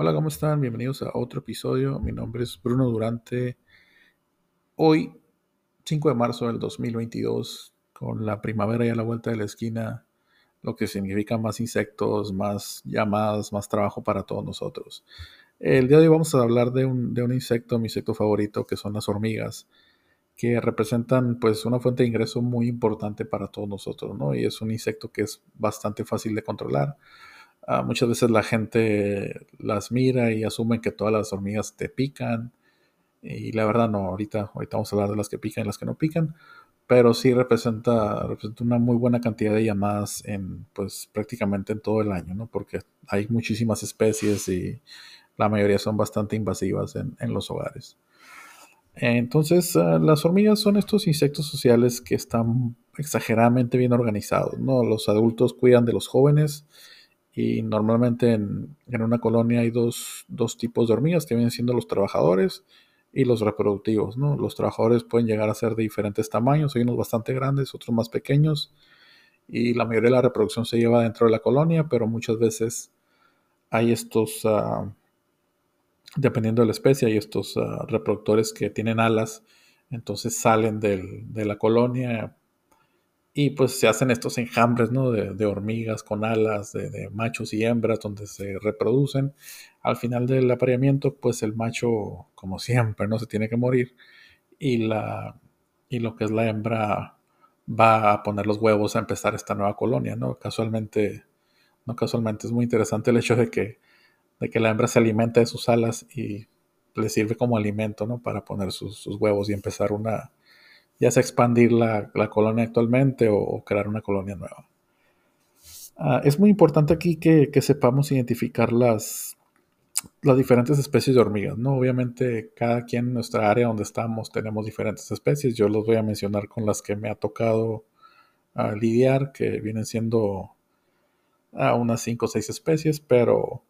Hola, ¿cómo están? Bienvenidos a otro episodio. Mi nombre es Bruno Durante. Hoy, 5 de marzo del 2022, con la primavera ya a la vuelta de la esquina, lo que significa más insectos, más llamadas, más trabajo para todos nosotros. El día de hoy vamos a hablar de un, de un insecto, mi insecto favorito, que son las hormigas, que representan pues una fuente de ingreso muy importante para todos nosotros, ¿no? Y es un insecto que es bastante fácil de controlar Ah, muchas veces la gente las mira y asumen que todas las hormigas te pican. Y la verdad no, ahorita, ahorita vamos a hablar de las que pican y las que no pican. Pero sí representa, una muy buena cantidad de llamadas en, pues, prácticamente en todo el año, ¿no? Porque hay muchísimas especies y la mayoría son bastante invasivas en, en los hogares. Entonces, ah, las hormigas son estos insectos sociales que están exageradamente bien organizados, ¿no? Los adultos cuidan de los jóvenes y normalmente en, una colonia hay dos, tipos de hormigas que vienen siendo los trabajadores y los reproductivos. ¿no? Los trabajadores pueden llegar a ser de diferentes tamaños, hay unos bastante grandes, otros más pequeños. Y la mayoría de la reproducción se lleva dentro de la colonia, pero muchas veces hay estos, ah, dependiendo de la especie, hay estos ah, reproductores que tienen alas, entonces salen de la colonia, y pues se hacen estos enjambres, ¿no? De, hormigas con alas, de, machos y hembras, donde se reproducen. Al final del apareamiento, pues el macho, como siempre, no se tiene que morir. Y, la, y lo que es la hembra va a poner los huevos a empezar esta nueva colonia, ¿no? Casualmente, no casualmente, es muy interesante el hecho de que, de que la hembra se alimenta de sus alas y le sirve como alimento, ¿no? Para poner sus huevos y empezar una, ya sea expandir la, colonia actualmente o, crear una colonia nueva. Ah, es muy importante aquí que, sepamos identificar las, las diferentes especies de hormigas, ¿no? Obviamente cada quien en nuestra área donde estamos tenemos diferentes especies. Yo los voy a mencionar con las que me ha tocado ah, lidiar, que vienen siendo ah, unas 5 o 6 especies, pero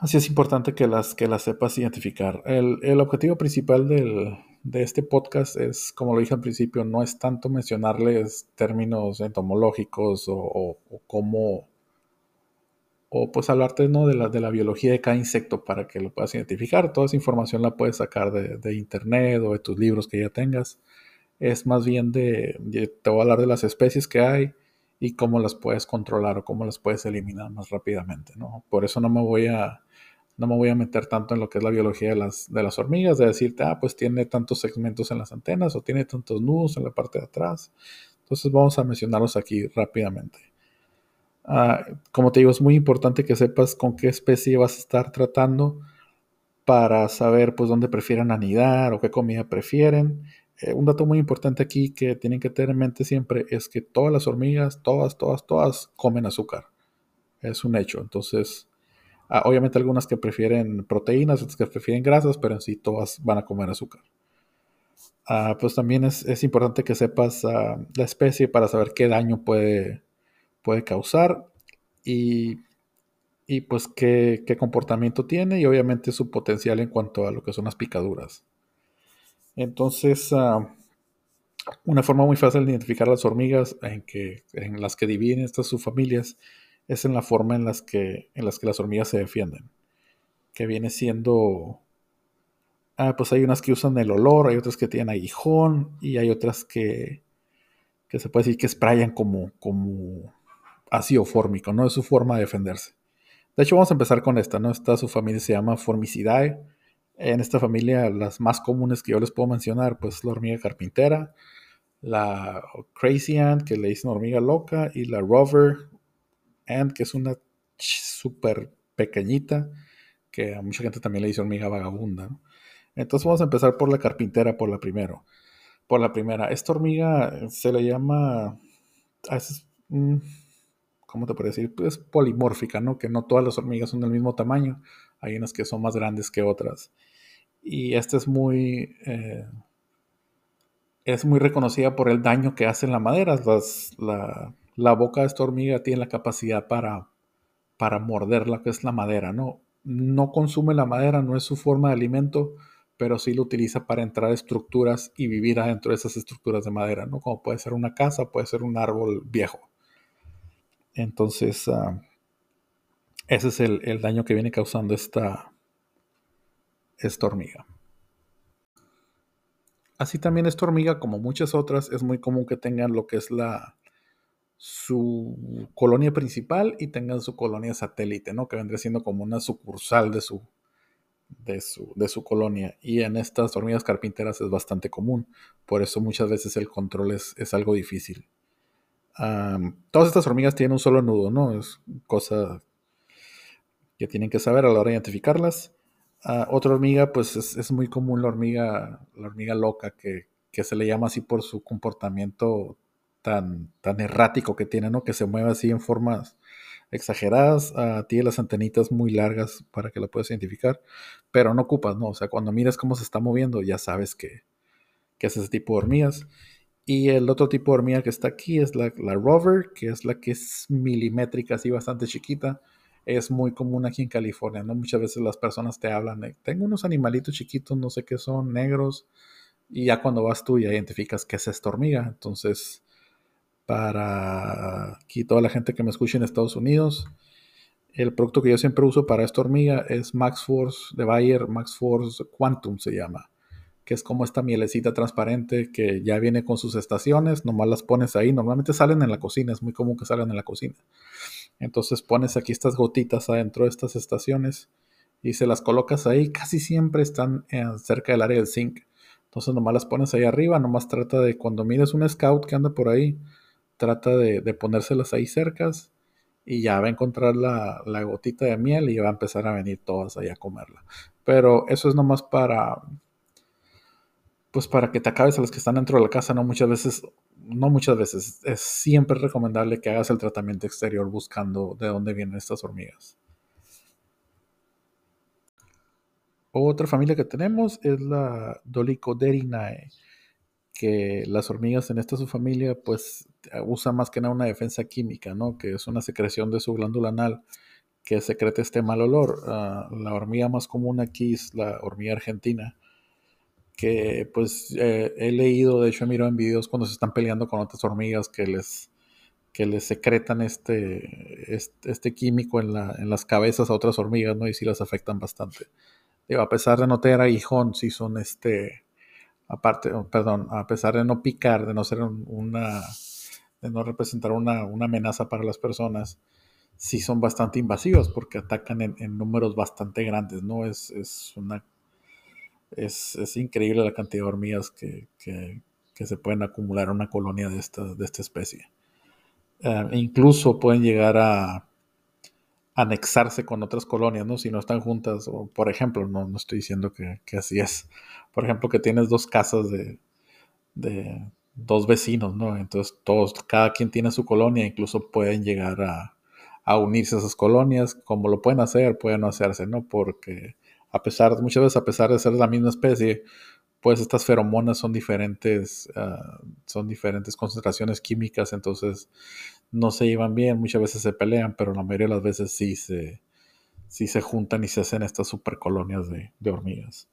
así es importante que las, que las sepas identificar. el objetivo principal del, de este podcast es, como lo dije al principio, no es tanto mencionarles términos entomológicos o, o, cómo, o pues hablarte ¿no? de, la, de la biología de cada insecto para que lo puedas identificar. Toda esa información la puedes sacar de, internet o de tus libros que ya tengas. Es más bien de, te voy a hablar de las especies que hay y cómo las puedes controlar o cómo las puedes eliminar más rápidamente. ¿no? Por eso no me voy a no me voy a meter tanto en lo que es la biología de las, de las hormigas, de decirte, ah, pues tiene tantos segmentos en las antenas o tiene tantos nudos en la parte de atrás. Entonces vamos a mencionarlos aquí rápidamente. Ah, como te digo, es muy importante que sepas con qué especie vas a estar tratando para saber pues dónde prefieren anidar o qué comida prefieren. Eh, un dato muy importante aquí que tienen que tener en mente siempre es que todas las hormigas, todas, todas, todas comen azúcar. Es un hecho. Entonces, Ah, obviamente algunas que prefieren proteínas, otras que prefieren grasas, pero en sí todas van a comer azúcar. Ah, pues también es, importante que sepas ah, la especie para saber qué daño puede, puede causar y, pues qué, comportamiento tiene y obviamente su potencial en cuanto a lo que son las picaduras. Entonces, una forma muy fácil de identificar las hormigas en, que, en las que dividen estas subfamilias es en la forma en las que, en las, que las hormigas se defienden. Que viene siendo... Ah, pues hay unas que usan el olor, hay otras que tienen aguijón y hay otras que, que se puede decir que sprayan como, como ácido fórmico, ¿no? Es su forma de defenderse. De hecho, vamos a empezar con esta, ¿no? Esta su familia se llama Formicidae. En esta familia, las más comunes que yo les puedo mencionar, pues la hormiga carpintera, la Crazy Ant, que le dicen hormiga loca, y la Rover, que es una súper pequeñita, que a mucha gente también le dice hormiga vagabunda. Entonces vamos a empezar por la carpintera, por la primero. Por la primera. Esta hormiga se le llama. Mm, ¿Cómo te puedo decir? Pues polimórfica, ¿no? Que no todas las hormigas son del mismo tamaño. Hay unas que son más grandes que otras. Y esta es muy. Eh, es muy reconocida por el daño que hace en la madera. la, la boca de esta hormiga tiene la capacidad para, para morder la que es la madera, ¿no? No consume la madera, no es su forma de alimento, pero sí lo utiliza para entrar a estructuras y vivir adentro de esas estructuras de madera, ¿no? Como puede ser una casa, puede ser un árbol viejo. Entonces, ah, ese es el, daño que viene causando esta, esta hormiga. Así también esta hormiga, como muchas otras, es muy común que tengan lo que es la su colonia principal y tengan su colonia satélite, ¿no? Que vendría siendo como una sucursal de su, de su, de su colonia. Y en estas hormigas carpinteras es bastante común. Por eso muchas veces el control es, es algo difícil. todas estas hormigas tienen un solo nudo, ¿no? Es cosa que tienen que saber a la hora de identificarlas. Ah, otra hormiga, pues es, muy común la hormiga, la hormiga loca, que, que, se le llama así por su comportamiento tan, tan errático que tiene, ¿no? Que se mueve así en formas exageradas, uh, tiene las antenitas muy largas para que la puedas identificar, pero no ocupas, ¿no? O sea, cuando miras cómo se está moviendo, ya sabes que, que es ese tipo de hormigas. Y el otro tipo de hormiga que está aquí es la, la rover, que es la que es milimétrica, así bastante chiquita. Es muy común aquí en California, ¿no? Muchas veces las personas te hablan de, tengo unos animalitos chiquitos, no sé qué son, negros, y ya cuando vas tú ya identificas que es esta hormiga. Entonces, para aquí toda la gente que me escucha en Estados Unidos. El producto que yo siempre uso para esta hormiga es Max Force de Bayer, Max Force Quantum se llama, que es como esta mielecita transparente que ya viene con sus estaciones, nomás las pones ahí, normalmente salen en la cocina, es muy común que salgan en la cocina. Entonces pones aquí estas gotitas adentro de estas estaciones y se las colocas ahí, casi siempre están cerca del área del zinc. Entonces nomás las pones ahí arriba, nomás trata de cuando mires un scout que anda por ahí, trata de, ponérselas ahí cercas y ya va a encontrar la, gotita de miel y va a empezar a venir todas ahí a comerla. Pero eso es nomás para, pues para que te acabes a los que están dentro de la casa, no muchas veces, no muchas veces, es siempre recomendable que hagas el tratamiento exterior buscando de dónde vienen estas hormigas. Otra familia que tenemos es la Dolichoderinae que las hormigas en esta subfamilia pues usan más que nada una defensa química, ¿no? Que es una secreción de su glándula anal que secreta este mal olor. Ah, la hormiga más común aquí es la hormiga argentina, que pues eh, he leído, de hecho he mirado en videos cuando se están peleando con otras hormigas que les, que les secretan este, este, químico en, la, en, las cabezas a otras hormigas, ¿no? Y sí las afectan bastante. A pesar de no tener aguijón, sí son este aparte, perdón, a pesar de no picar, de no ser una, de no representar una, amenaza para las personas, sí son bastante invasivas porque atacan en, números bastante grandes, ¿no? Es, es una, es, increíble la cantidad de hormigas que, se pueden acumular en una colonia de esta, de esta especie. Eh, incluso pueden llegar a anexarse con otras colonias, ¿no? Si no están juntas, o por ejemplo, no, no estoy diciendo que, así es. Por ejemplo, que tienes dos casas de, de, dos vecinos, ¿no? Entonces todos, cada quien tiene su colonia, incluso pueden llegar a, a unirse a esas colonias, como lo pueden hacer, pueden no hacerse, ¿no? Porque a pesar, muchas veces a pesar de ser la misma especie, pues estas feromonas son diferentes, ah, son diferentes concentraciones químicas, entonces no se llevan bien, muchas veces se pelean, pero la mayoría de las veces sí se, sí se juntan y se hacen estas supercolonias de, de hormigas.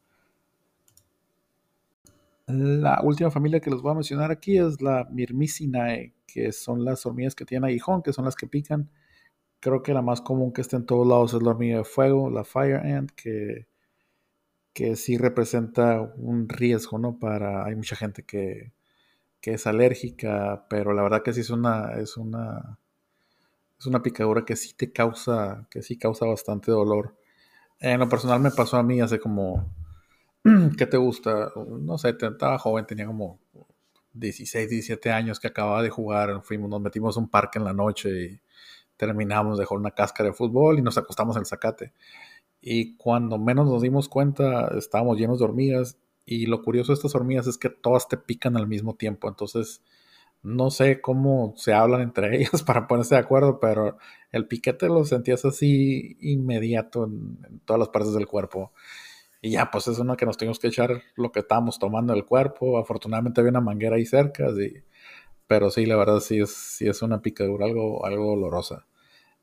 La última familia que les voy a mencionar aquí es la Myrmicinae, que son las hormigas que tienen aguijón, que son las que pican. Creo que la más común que está en todos lados es la hormiga de fuego, la fire ant, que que sí representa un riesgo, ¿no? Para, hay mucha gente que, es alérgica, pero la verdad que sí es una, es una, es una picadura que sí te causa, que sí causa bastante dolor. En lo personal me pasó a mí hace como, ¿qué te gusta? No sé, estaba joven, tenía como 16, 17 años que acababa de jugar, fuimos, nos metimos a un parque en la noche y terminamos de jugar una cáscara de fútbol y nos acostamos en el zacate. Y cuando menos nos dimos cuenta, estábamos llenos de hormigas. Y lo curioso de estas hormigas es que todas te pican al mismo tiempo. Entonces, no sé cómo se hablan entre ellas para ponerse de acuerdo, pero el piquete lo sentías así inmediato en, todas las partes del cuerpo. Y ya, pues es una que nos tuvimos que echar lo que estábamos tomando del cuerpo. Afortunadamente había una manguera ahí cerca, pero sí, la verdad sí es, sí es una picadura algo, algo dolorosa.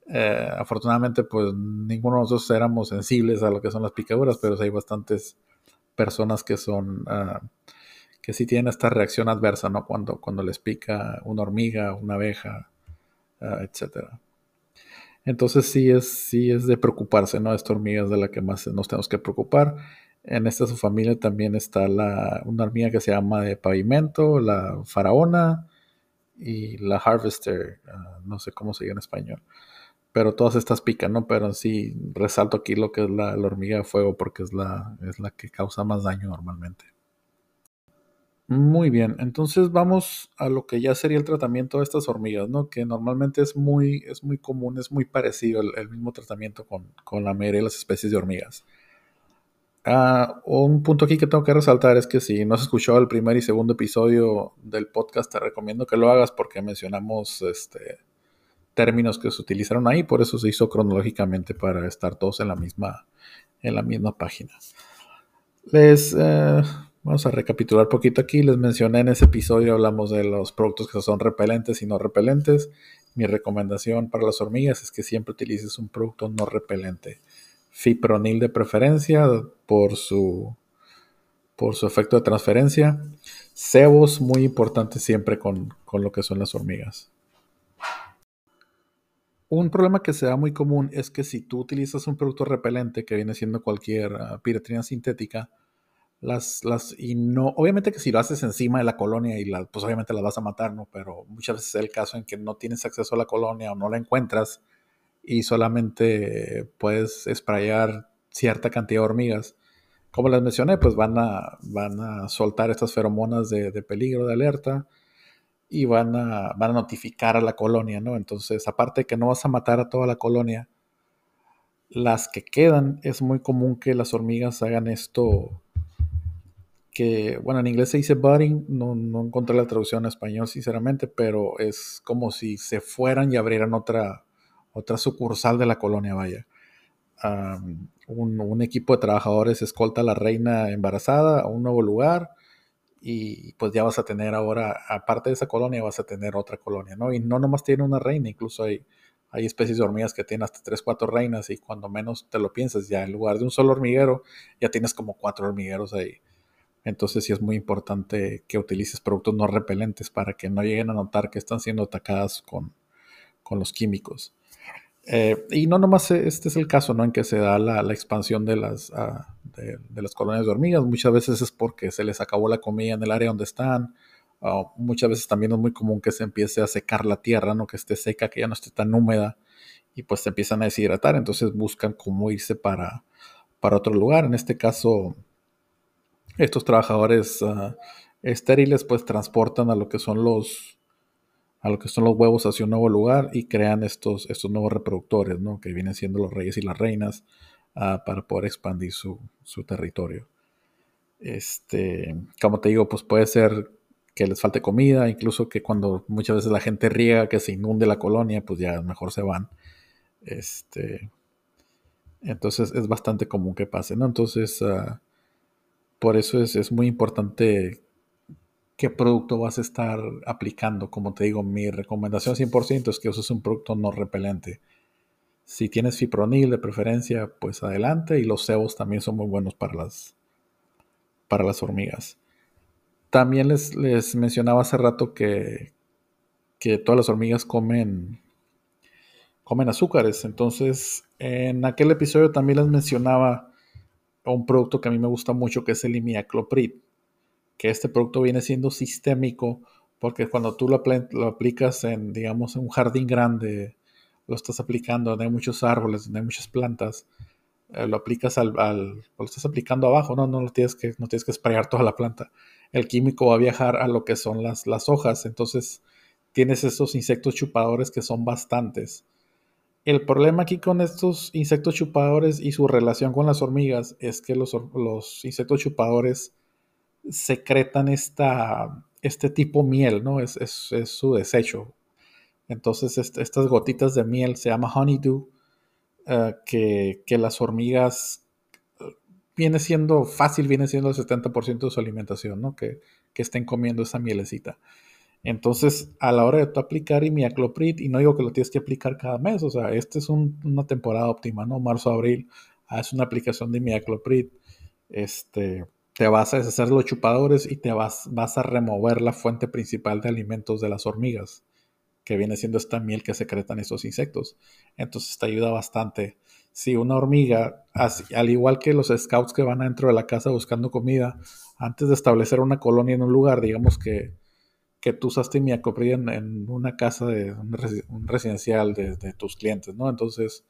Eh, afortunadamente, pues ninguno de nosotros éramos sensibles a lo que son las picaduras, pero hay bastantes personas que son, ah, que sí tienen esta reacción adversa, ¿no? Cuando, cuando les pica una hormiga, una abeja, uh, etc. Entonces sí es, sí es de preocuparse, ¿no? Esta hormiga es de la que más nos tenemos que preocupar. En esta familia también está la, una hormiga que se llama de pavimento, la faraona y la harvester, ah, no sé cómo se dice en español. Pero todas estas pican, ¿no? Pero sí resalto aquí lo que es la, la hormiga de fuego porque es la, es la que causa más daño normalmente. Muy bien, entonces vamos a lo que ya sería el tratamiento de estas hormigas, ¿no? Que normalmente es muy, es muy común, es muy parecido el, mismo tratamiento con, con, la mayoría de las especies de hormigas. Ah, un punto aquí que tengo que resaltar es que si no has escuchado el primer y segundo episodio del podcast, te recomiendo que lo hagas porque mencionamos este, términos que se utilizaron ahí, por eso se hizo cronológicamente para estar todos en la misma, en la misma página. Les... Eh, Vamos a recapitular poquito aquí. Les mencioné en ese episodio, hablamos de los productos que son repelentes y no repelentes. Mi recomendación para las hormigas es que siempre utilices un producto no repelente. Fipronil de preferencia por su, por su efecto de transferencia. Cebos, muy importante siempre con, con lo que son las hormigas. Un problema que se da muy común es que si tú utilizas un producto repelente que viene siendo cualquier uh, sintética, las, las, y no, obviamente que si lo haces encima de la colonia y la, pues obviamente la vas a matar, ¿no? Pero muchas veces es el caso en que no tienes acceso a la colonia o no la encuentras y solamente puedes sprayar cierta cantidad de hormigas. Como les mencioné, pues van a, van a soltar estas feromonas de, de peligro, de alerta y van a, van a notificar a la colonia, ¿no? Entonces, aparte de que no vas a matar a toda la colonia, las que quedan es muy común que las hormigas hagan esto que, bueno, en inglés se dice budding, no, no encontré la traducción en español sinceramente, pero es como si se fueran y abrieran otra, otra sucursal de la colonia, vaya. un, equipo de trabajadores escolta a la reina embarazada a un nuevo lugar y pues ya vas a tener ahora, aparte de esa colonia, vas a tener otra colonia, ¿no? Y no nomás tiene una reina, incluso hay, hay especies de hormigas que tienen hasta 3, 4 reinas y cuando menos te lo piensas, ya en lugar de un solo hormiguero, ya tienes como cuatro hormigueros ahí. Entonces sí es muy importante que utilices productos no repelentes para que no lleguen a notar que están siendo atacadas con, los químicos. Eh, y no nomás este es el caso ¿no? en que se da la, expansión de las, ah, de, las colonias de hormigas. Muchas veces es porque se les acabó la comida en el área donde están. muchas veces también es muy común que se empiece a secar la tierra, ¿no? que esté seca, que ya no esté tan húmeda y pues se empiezan a deshidratar. Entonces buscan cómo irse para, para otro lugar. En este caso, estos trabajadores ah, estériles pues transportan a lo que son los a lo que son los huevos hacia un nuevo lugar y crean estos, estos nuevos reproductores, ¿no? Que vienen siendo los reyes y las reinas ah, para poder expandir su, territorio. Este, como te digo, pues puede ser que les falte comida, incluso que cuando muchas veces la gente riega que se inunde la colonia, pues ya mejor se van. Este, entonces es bastante común que pase, ¿no? Entonces, uh, por eso es, muy importante qué producto vas a estar aplicando. Como te digo, mi recomendación 100% es que uses un producto no repelente. Si tienes fipronil de preferencia, pues adelante. Y los cebos también son muy buenos para las, para las hormigas. También les, les mencionaba hace rato que, que todas las hormigas comen, comen azúcares. Entonces, en aquel episodio también les mencionaba un producto que a mí me gusta mucho que es el imiacloprid, que este producto viene siendo sistémico porque cuando tú lo, aplicas en, digamos, en un jardín grande, lo estás aplicando donde hay muchos árboles, donde hay muchas plantas, eh, lo aplicas al, lo estás aplicando abajo, no, no lo tienes que, no tienes que sprayar toda la planta. El químico va a viajar a lo que son las, las hojas, entonces tienes esos insectos chupadores que son bastantes el problema aquí con estos insectos chupadores y su relación con las hormigas es que los, insectos chupadores secretan esta, este tipo miel, ¿no? Es, su desecho. Entonces estas gotitas de miel se llama honeydew, uh, que, las hormigas eh, viene siendo fácil, viene siendo el 70% de su alimentación, ¿no? Que, que estén comiendo esa mielecita. Entonces, a la hora de tú aplicar imiacloprid, y no digo que lo tienes que aplicar cada mes, o sea, esta es una temporada óptima, ¿no? Marzo, abril, haz una aplicación de imiacloprid, este, te vas a deshacer los chupadores y te vas, vas a remover la fuente principal de alimentos de las hormigas, que viene siendo esta miel que secretan estos insectos. Entonces te ayuda bastante. Si una hormiga, al igual que los scouts que van adentro de la casa buscando comida, antes de establecer una colonia en un lugar, digamos que, que tú usaste mi en, en una casa de un, residencial de, de, tus clientes, ¿no? Entonces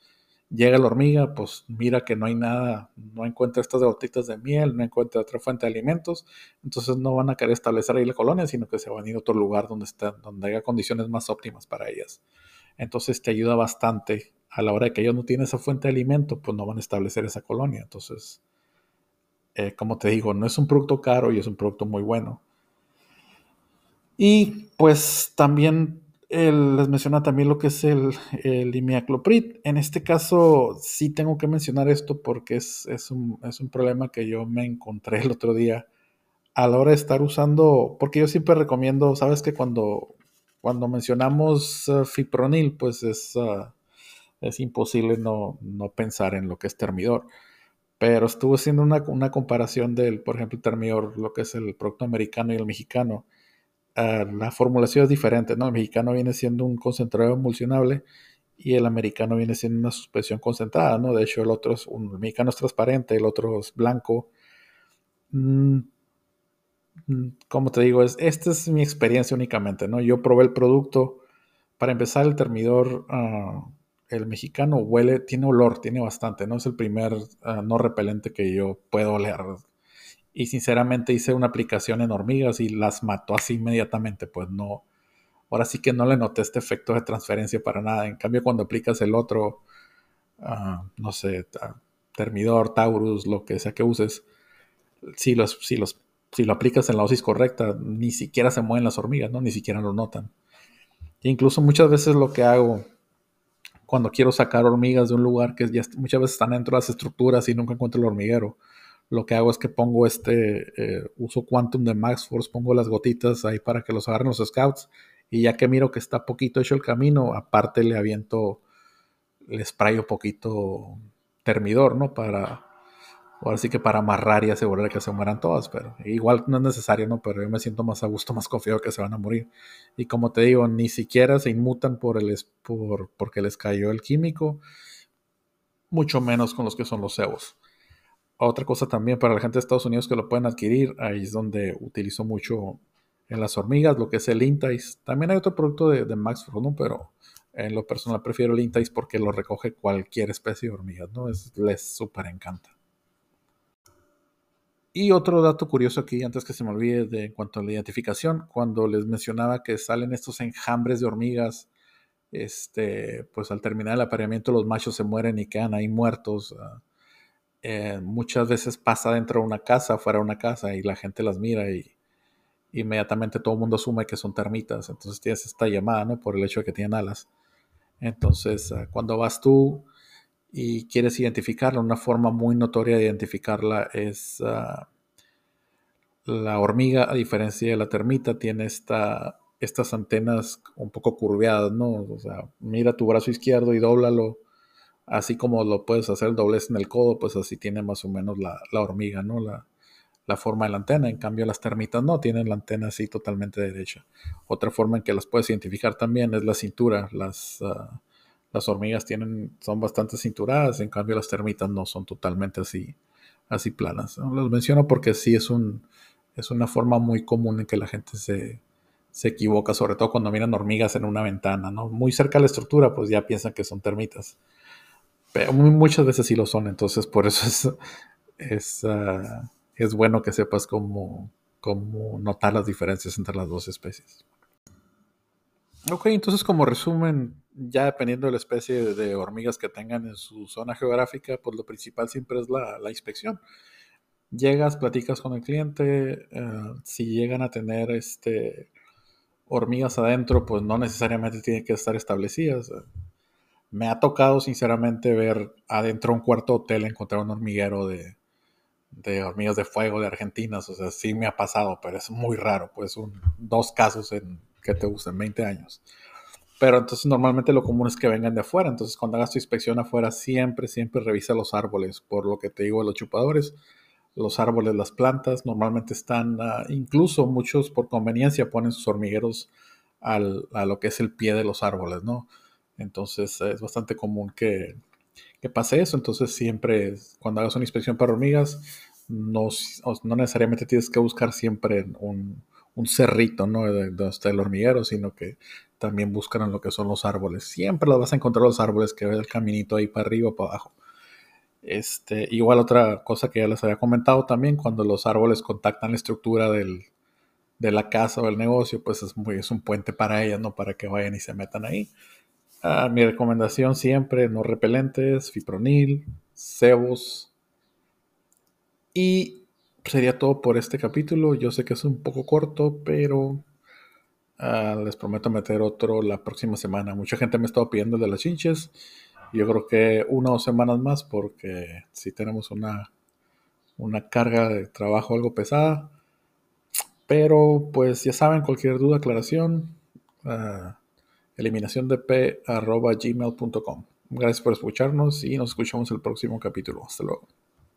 llega la hormiga, pues mira que no hay nada, no encuentra estas gotitas de miel, no encuentra otra fuente de alimentos, entonces no van a querer establecer ahí la colonia, sino que se van a ir a otro lugar donde, está, donde haya condiciones más óptimas para ellas. Entonces te ayuda bastante a la hora de que ellos no tienen esa fuente de alimento, pues no van a establecer esa colonia. Entonces, eh, como te digo, no es un producto caro y es un producto muy bueno. Y pues también les menciona también lo que es el, el imiacloprid. En este caso, sí tengo que mencionar esto porque es, un, problema que yo me encontré el otro día a la hora de estar usando, porque yo siempre recomiendo, sabes que cuando, cuando mencionamos uh, fipronil, pues es, uh, es imposible no, pensar en lo que es termidor. Pero estuve haciendo una, una comparación del, por ejemplo, termidor, lo que es el producto americano y el mexicano la formulación es diferente, ¿no? El mexicano viene siendo un concentrado emulsionable y el americano viene siendo una suspensión concentrada, ¿no? De hecho, el otro es, un, mexicano es transparente, el otro es blanco. Mm, mm, como te digo, es, esta es mi experiencia únicamente, ¿no? Yo probé el producto. Para empezar, el termidor, ah, el mexicano huele, tiene olor, tiene bastante, ¿no? Es el primer ah, no repelente que yo puedo oler y sinceramente hice una aplicación en hormigas y las mató así inmediatamente, pues no, ahora sí que no le noté este efecto de transferencia para nada. En cambio, cuando aplicas el otro, ah, no sé, Termidor, Taurus, lo que sea que uses, si, los, si, los, si lo aplicas en la dosis correcta, ni siquiera se mueven las hormigas, ¿no? Ni siquiera lo notan. E incluso muchas veces lo que hago cuando quiero sacar hormigas de un lugar que ya muchas veces están dentro de las estructuras y nunca encuentro el hormiguero, lo que hago es que pongo este, eh, uso Quantum de Max Force, pongo las gotitas ahí para que los agarren los scouts y ya que miro que está poquito hecho el camino, aparte le aviento, le sprayo poquito termidor, ¿no? Para, ahora sí que para amarrar y asegurar que se mueran todas, pero igual no es necesario, ¿no? Pero yo me siento más a gusto, más confiado que se van a morir. Y como te digo, ni siquiera se inmutan por el, por, porque les cayó el químico, mucho menos con los que son los cebos. Otra cosa también para la gente de Estados Unidos que lo pueden adquirir, ahí es donde utilizo mucho en las hormigas, lo que es el Intais. También hay otro producto de, de Max ¿no? pero en lo personal prefiero el Intais porque lo recoge cualquier especie de hormigas, ¿no? Es, les súper encanta. Y otro dato curioso aquí, antes que se me olvide, de, en cuanto a la identificación, cuando les mencionaba que salen estos enjambres de hormigas, este, pues al terminar el apareamiento los machos se mueren y quedan ahí muertos. Uh, eh, muchas veces pasa dentro de una casa, fuera de una casa, y la gente las mira y inmediatamente todo el mundo asume que son termitas. Entonces tienes esta llamada, ¿no? Por el hecho de que tienen alas. Entonces, ah, cuando vas tú y quieres identificarla, una forma muy notoria de identificarla es ah, la hormiga, a diferencia de la termita, tiene esta, estas antenas un poco curveadas, ¿no? O sea, mira tu brazo izquierdo y dóblalo así como lo puedes hacer doblez en el codo, pues así tiene más o menos la, hormiga, ¿no? La, forma de la antena. En cambio, las termitas no tienen la antena así totalmente derecha. Otra forma en que las puedes identificar también es la cintura. Las, ah, las hormigas tienen, son bastante cinturadas, en cambio las termitas no son totalmente así, así planas. Los menciono porque sí es, un, es una forma muy común en que la gente se, se equivoca, sobre todo cuando miran hormigas en una ventana, ¿no? Muy cerca de la estructura, pues ya piensan que son termitas muchas veces sí lo son, entonces por eso es, es, ah, es bueno que sepas cómo, cómo notar las diferencias entre las dos especies. Ok, entonces como resumen, ya dependiendo de la especie de hormigas que tengan en su zona geográfica, pues lo principal siempre es la, la inspección. Llegas, platicas con el cliente, eh, si llegan a tener este, hormigas adentro, pues no necesariamente tienen que estar establecidas. Me ha tocado sinceramente ver adentro un cuarto hotel encontrar un hormiguero de, de hormigas de fuego de Argentina. O sea, sí me ha pasado, pero es muy raro. Pues un, dos casos en que te gusten 20 años. Pero entonces normalmente lo común es que vengan de afuera. Entonces cuando hagas tu inspección afuera, siempre, siempre revisa los árboles. Por lo que te digo de los chupadores, los árboles, las plantas, normalmente están, ah, incluso muchos por conveniencia ponen sus hormigueros a lo que es el pie de los árboles, ¿no? Entonces es bastante común que, pase eso. Entonces siempre, cuando hagas una inspección para hormigas, no, no necesariamente tienes que buscar siempre un, cerrito, ¿no? De donde está el hormiguero, sino que también buscan lo que son los árboles. Siempre los vas a encontrar los árboles que ves el caminito ahí para arriba o para abajo. Este, igual otra cosa que ya les había comentado también, cuando los árboles contactan la estructura del, de la casa o el negocio, pues es, muy, es un puente para ellas, ¿no? Para que vayan y se metan ahí. Ah, mi recomendación siempre, no repelentes, fipronil, cebos. Y sería todo por este capítulo. Yo sé que es un poco corto, pero ah, les prometo meter otro la próxima semana. Mucha gente me ha estado pidiendo de las chinches. Yo creo que una o dos semanas más porque si tenemos una, una carga de trabajo algo pesada. Pero pues ya saben, cualquier duda, aclaración, uh, eliminación de p gmail.com. Gracias por escucharnos y nos escuchamos el próximo capítulo. Hasta luego.